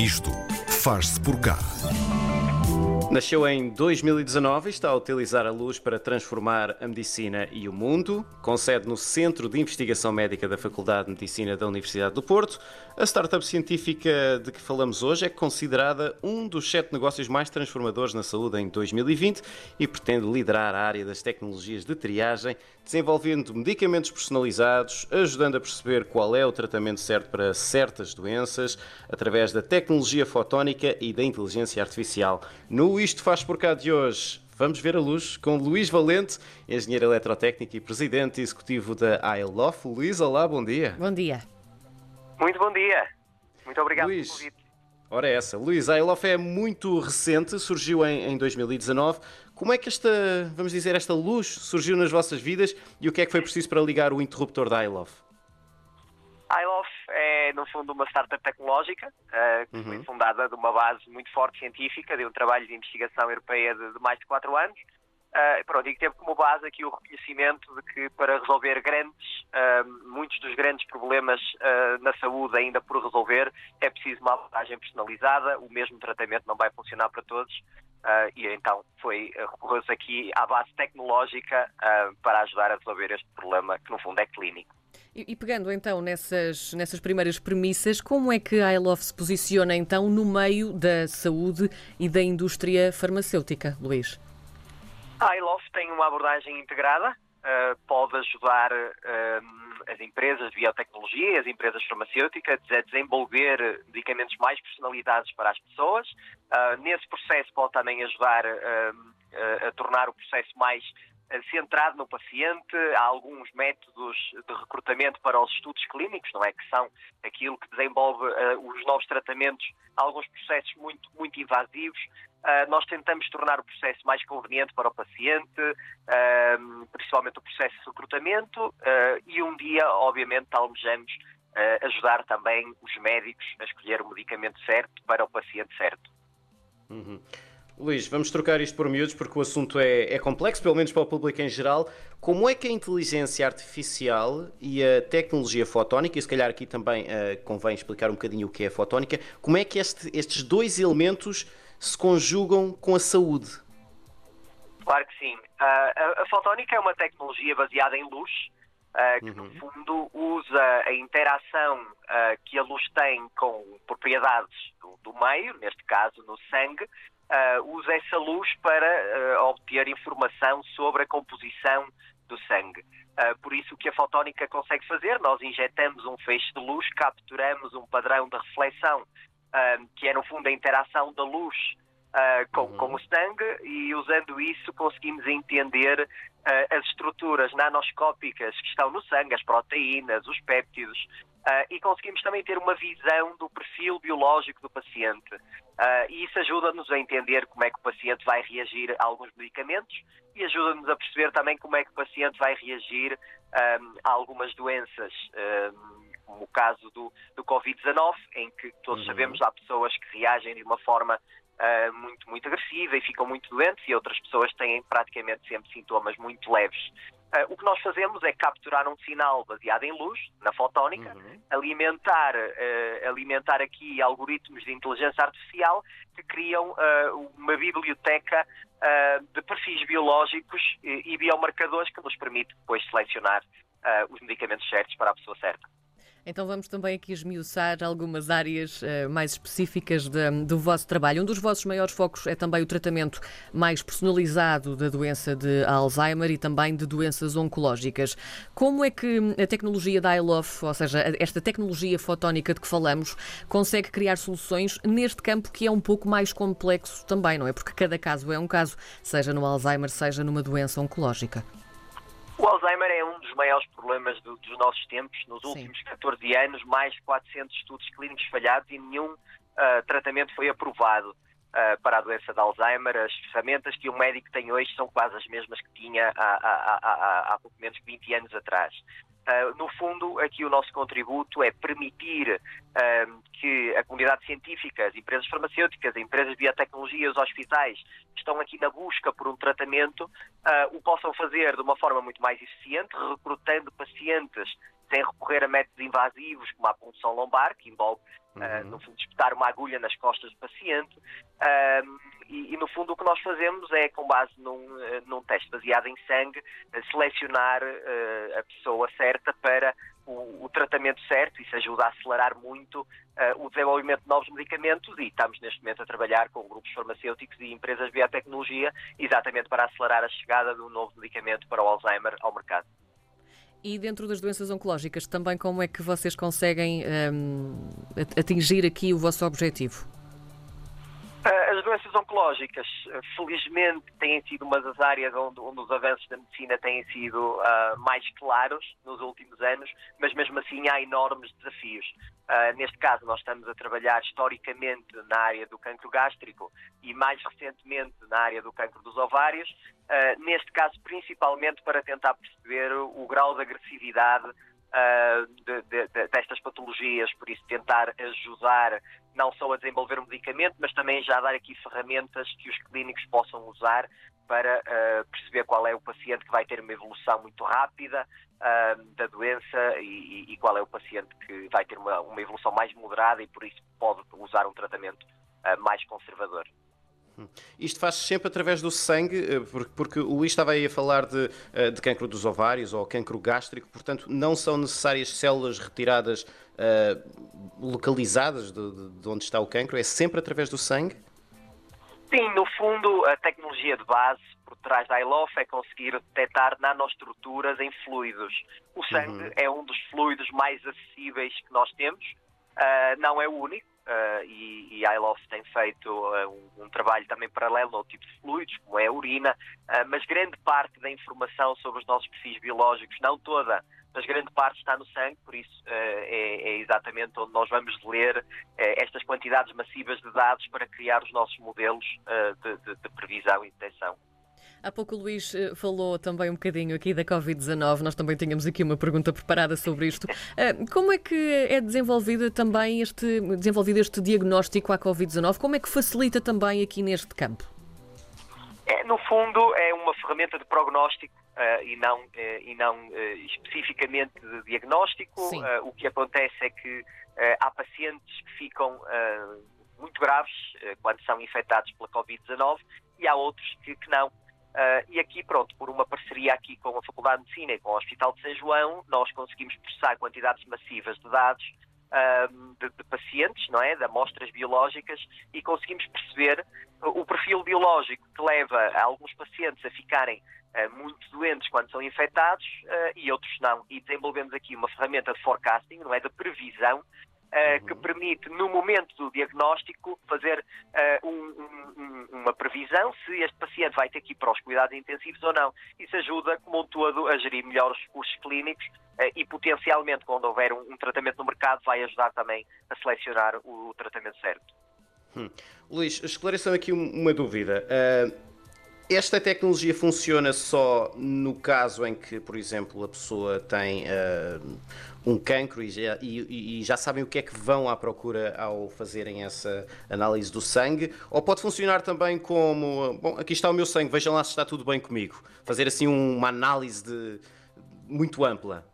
Isto faz-se por cá. Nasceu em 2019 e está a utilizar a luz para transformar a medicina e o mundo. Com sede no Centro de Investigação Médica da Faculdade de Medicina da Universidade do Porto, a startup científica de que falamos hoje é considerada um dos sete negócios mais transformadores na saúde em 2020 e pretende liderar a área das tecnologias de triagem, desenvolvendo medicamentos personalizados, ajudando a perceber qual é o tratamento certo para certas doenças, através da tecnologia fotónica e da inteligência artificial. No isto faz por cá de hoje. Vamos ver a luz com Luís Valente, engenheiro eletrotécnico e presidente executivo da ILOF. Luís, olá, bom dia. Bom dia. Muito bom dia. Muito obrigado Luís, pelo convite. Ora é essa. Luís, a ILOF é muito recente, surgiu em, em 2019. Como é que esta, vamos dizer, esta luz surgiu nas vossas vidas e o que é que foi preciso para ligar o interruptor da ILOF? É, no fundo, uma startup tecnológica eh, que foi fundada de uma base muito forte científica, de um trabalho de investigação europeia de, de mais de quatro anos. Eh, pronto, e que teve como base aqui o reconhecimento de que para resolver grandes, eh, muitos dos grandes problemas eh, na saúde ainda por resolver, é preciso uma abordagem personalizada, o mesmo tratamento não vai funcionar para todos. eh, e então foi recorreu-se aqui à base tecnológica para ajudar a resolver este problema que no fundo é clínico. E, e pegando então nessas, nessas primeiras premissas, como é que a ILOF se posiciona então no meio da saúde e da indústria farmacêutica, Luís? A iLof tem uma abordagem integrada, eh, pode ajudar eh, as empresas de biotecnologia, as empresas farmacêuticas a desenvolver medicamentos mais personalizados para as pessoas. Ah, nesse processo pode também ajudar a, tornar o processo mais centrado no paciente. Há alguns métodos de recrutamento para os estudos clínicos, não é? Que são aquilo que desenvolve eh, os novos tratamentos, alguns processos muito, muito invasivos. Ah, nós tentamos tornar o processo mais conveniente para o paciente, ah, principalmente o processo de recrutamento, ah, e um dia, obviamente, almejamos ajudar também os médicos a escolher o medicamento certo para o paciente certo. Luís, vamos trocar isto por miúdos porque o assunto é, é complexo, pelo menos para o público em geral. Como é que a inteligência artificial e a tecnologia fotónica, e se calhar aqui também eh, convém explicar um bocadinho o que é a fotónica, como é que este- estes dois elementos se conjugam com a saúde? Claro que sim. Ah, a, a fotónica é uma tecnologia baseada em luz, ah, que no fundo usa a interação ah, que a luz tem com propriedades do, do meio, neste caso no sangue, ah, usa essa luz para ah, obter informação sobre a composição do sangue. Ah, por isso, o que a fotónica consegue fazer, nós injetamos um feixe de luz, capturamos um padrão de reflexão, que é no fundo a interação da luz ah, com, com o sangue e usando isso conseguimos entender ah, as estruturas nanoscópicas que estão no sangue, as proteínas, os péptidos, ah, e conseguimos também ter uma visão do perfil biológico do paciente. Ah, e isso ajuda-nos a entender como é que o paciente vai reagir a alguns medicamentos e ajuda-nos a perceber também como é que o paciente vai reagir ah, a algumas doenças. ah, como o caso do, do Covid-19, em que todos sabemos há pessoas que reagem de uma forma ah, muito, muito agressiva e ficam muito doentes e outras pessoas têm praticamente sempre sintomas muito leves. Ah, o que nós fazemos é capturar um sinal baseado em luz, na fotónica, alimentar, ah, alimentar aqui algoritmos de inteligência artificial que criam ah, uma biblioteca de perfis biológicos e, e biomarcadores que nos permite depois selecionar os medicamentos certos para a pessoa certa. Então vamos também aqui esmiuçar algumas áreas eh, mais específicas de- do vosso trabalho. Um dos vossos maiores focos é também o tratamento mais personalizado da doença de Alzheimer e também de doenças oncológicas. Como é que a tecnologia da iLof, ou seja, esta tecnologia fotónica de que falamos, consegue criar soluções neste campo que é um pouco mais complexo também, não é? Porque cada caso é um caso, seja no Alzheimer, seja numa doença oncológica. O Alzheimer é um dos maiores problemas do- dos nossos tempos. Nos Sim. últimos 14 anos, mais de 400 estudos clínicos falhados e nenhum ah, tratamento foi aprovado ah, para a doença de Alzheimer. As ferramentas que um médico tem hoje são quase as mesmas que tinha há, há, há, há, há pouco menos de 20 anos atrás. Ah, no fundo, aqui o nosso contributo é permitir ah, que a comunidade científica, as empresas farmacêuticas, as empresas de biotecnologia, os hospitais, que estão aqui na busca por um tratamento, ah, o possam fazer de uma forma muito mais eficiente, recrutando pacientes sem recorrer a métodos invasivos como a punção lombar, que envolve, uhum. no fundo, espetar uma agulha nas costas do paciente. E, e, no fundo, o que nós fazemos é, com base num, num teste baseado em sangue, selecionar a pessoa certa para o, o, tratamento certo, isso ajuda a acelerar muito uh, o desenvolvimento de novos medicamentos e estamos neste momento a trabalhar com grupos farmacêuticos e empresas de biotecnologia exatamente para acelerar a chegada de um novo medicamento para o Alzheimer ao mercado. E dentro das doenças oncológicas, também como é que vocês conseguem um, atingir aqui o vosso objetivo? As doenças oncológicas, eh, felizmente, têm sido uma das áreas onde, onde os avanços da medicina têm sido uh, mais claros nos últimos anos, mas mesmo assim há enormes desafios. Uh, neste caso, nós estamos a trabalhar historicamente na área do cancro gástrico e mais recentemente na área do cancro dos ovários, uh, neste caso principalmente para tentar perceber o grau de agressividade uh, de, de, de, destas patologias, por isso tentar ajudar não só a desenvolver um medicamento, mas também já dar aqui ferramentas que os clínicos possam usar para uh, perceber qual é o paciente que vai ter uma evolução muito rápida uh, da doença e, e, qual é o paciente que vai ter uma, uma, evolução mais moderada e por isso pode usar um tratamento mais conservador. Isto faz -se sempre através do sangue, eh, porque o Luís estava aí a falar de, eh, de cancro dos ovários ou cancro gástrico, portanto, não são necessárias células retiradas uh, localizadas de, de, onde está o cancro, é sempre através do sangue? Sim, no fundo, a tecnologia de base por trás da ILOF é conseguir detectar nanoestruturas em fluidos. O sangue uhum. é um dos fluidos mais acessíveis que nós temos, uh, não é o único Uh, e, e a ILOF tem feito uh, um, um, trabalho também paralelo ao tipo de fluidos, como é a urina, uh, mas grande parte da informação sobre os nossos perfis biológicos, não toda, mas grande parte está no sangue, por isso é, é, exatamente onde nós vamos ler estas quantidades massivas de dados para criar os nossos modelos de, de, de previsão e detecção. Há pouco o Luís eh, falou também um bocadinho aqui da Covid-19, nós também tínhamos aqui uma pergunta preparada sobre isto. Eh, como é que é desenvolvida também este, desenvolvido este diagnóstico à Covid-19? Como é que facilita também aqui neste campo? É, no fundo, é uma ferramenta de prognóstico uh, e não, uh, e não uh, especificamente de diagnóstico. o que acontece é que há pacientes que ficam muito graves quando são infectados pela Covid-19 e há outros que, que não. Uh, e aqui, pronto, por uma parceria aqui com a Faculdade de Medicina e com o Hospital de São João, nós conseguimos processar quantidades massivas de dados uh, de, de, pacientes, não é? De amostras biológicas e conseguimos perceber o perfil biológico que leva alguns pacientes a ficarem uh, muito doentes quando são infectados e outros não. E desenvolvemos aqui uma ferramenta de forecasting, não é? De previsão Uh, que permite, no momento do diagnóstico, fazer uh, um, um, uma previsão se este paciente vai ter que ir para os cuidados intensivos ou não. Isso ajuda, como um todo, a gerir melhor os recursos clínicos uh, e, potencialmente, quando houver um, um, tratamento no mercado, vai ajudar também a selecionar o, o tratamento certo. Hum. Luís, esclareça aqui uma dúvida. Esta tecnologia funciona só no caso em que, por exemplo, a pessoa tem uh, um cancro e já, e, e já, sabem o que é que vão à procura ao fazerem essa análise do sangue? Ou pode funcionar também como: bom, aqui está o meu sangue, vejam lá se está tudo bem comigo? Fazer assim uma análise de, muito ampla.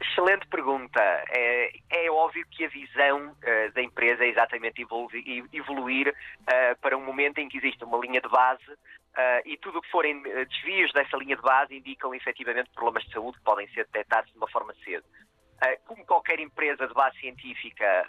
Excelente pergunta. É, é, óbvio que a visão uh, da empresa é exatamente evoluir, evoluir uh, para um momento em que existe uma linha de base uh, e tudo o que forem desvios dessa linha de base indicam efetivamente problemas de saúde que podem ser detectados de uma forma cedo. como qualquer empresa de base científica,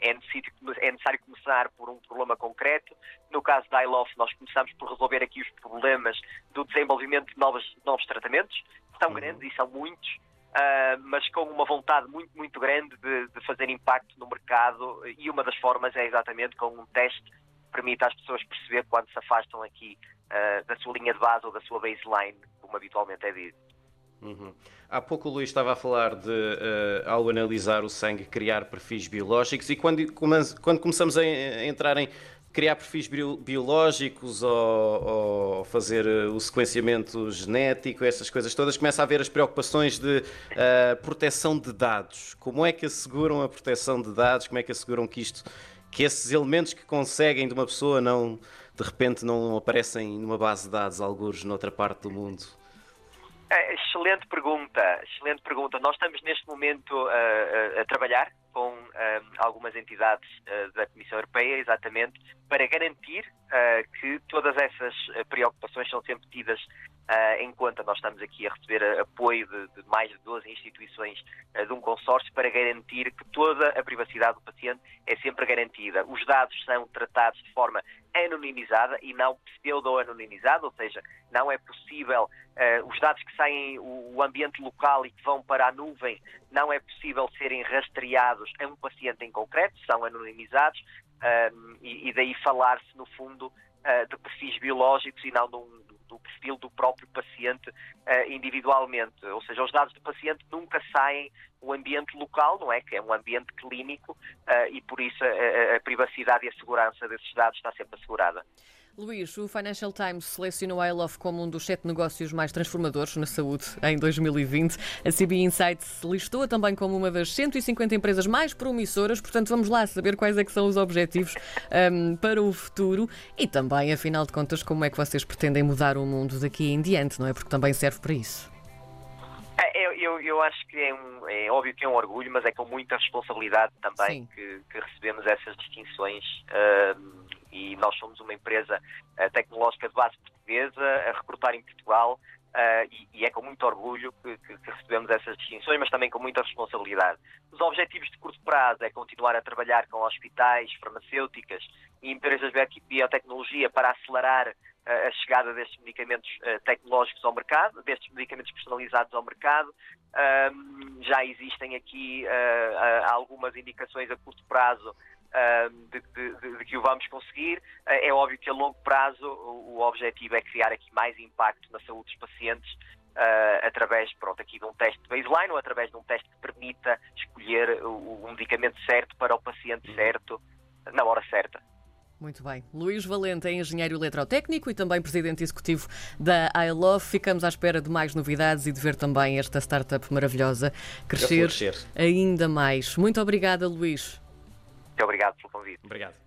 é necessário, é necessário, começar por um problema concreto. No caso da ILOF, nós começamos por resolver aqui os problemas do desenvolvimento de novos, novos tratamentos. São uhum. grandes e são muitos uh, mas com uma vontade muito, muito grande de, de, fazer impacto no mercado e uma das formas é exatamente com um teste que permite às pessoas perceber quando se afastam aqui uh, da sua linha de base ou da sua baseline, como habitualmente é dito. Uhum. Há pouco o Luís estava a falar de, uh, ao analisar o sangue, criar perfis biológicos e quando, quando começamos a entrar em criar perfis biológicos ou, ou, fazer eh, o sequenciamento genético, essas coisas todas, começa a haver as preocupações de uh, proteção de dados. Como é que asseguram a proteção de dados? Como é que asseguram que isto, que esses elementos que conseguem de uma pessoa não, de repente, não aparecem numa base de dados, alguns noutra parte do mundo? É, excelente pergunta, excelente pergunta. Nós estamos neste momento uh, a trabalhar com uh, algumas entidades uh, da Comissão Europeia, exatamente, para garantir que todas essas preocupações são sempre tidas Em conta nós estamos aqui a receber apoio de, de mais de 12 instituições uh, de um consórcio para garantir que toda a privacidade do paciente é sempre garantida. Os dados são tratados de forma anonimizada e não pseudo-anonimizada, ou seja, não é possível, uh, os dados que saem, o, o, ambiente local e que vão para a nuvem, não é possível serem rastreados a um paciente em concreto, são anonimizados, e, e, daí falar-se, no fundo, de perfis biológicos e não de um do perfil do próprio paciente uh, individualmente. Ou seja, os dados do paciente nunca saem do ambiente local, não é? Que é um ambiente clínico uh, e por isso a, a, privacidade e a segurança desses dados está sempre assegurada. Luís, o Financial Times selecionou a iLove como um dos sete negócios mais transformadores na saúde em 2020. A CB Insights listou-a também como uma das 150 empresas mais promissoras, portanto vamos lá saber quais é que são os objetivos um, para o futuro e também, afinal de contas, como é que vocês pretendem mudar o mundo daqui em diante, não é? Porque também serve para isso. É, eu, eu, eu, acho que é, um, é, óbvio que é um orgulho, mas é com muita responsabilidade também que, que, recebemos essas distinções. Uh, e nós somos uma empresa uh, tecnológica de base portuguesa a recrutar em Portugal uh, e, é com muito orgulho que, recebemos essas distinções, mas também com muita responsabilidade. Os objetivos de curto prazo é continuar a trabalhar com hospitais, farmacêuticas e empresas de biotecnologia para acelerar uh, a chegada destes medicamentos tecnológicos ao mercado, destes medicamentos personalizados ao mercado. já existem aqui algumas indicações a curto prazo de, de, de, que o vamos conseguir. É óbvio que a longo prazo o, objetivo é criar aqui mais impacto na saúde dos pacientes uh, através pronto, aqui de um teste de baseline ou através de um teste que permita escolher o, o medicamento certo para o paciente uhum. certo na hora certa. Muito bem. Luís Valente é engenheiro eletrotécnico e também presidente executivo da iLove. Ficamos à espera de mais novidades e de ver também esta startup maravilhosa crescer ainda mais. Muito obrigada, Luís. Muito obrigado pelo convite. Obrigado.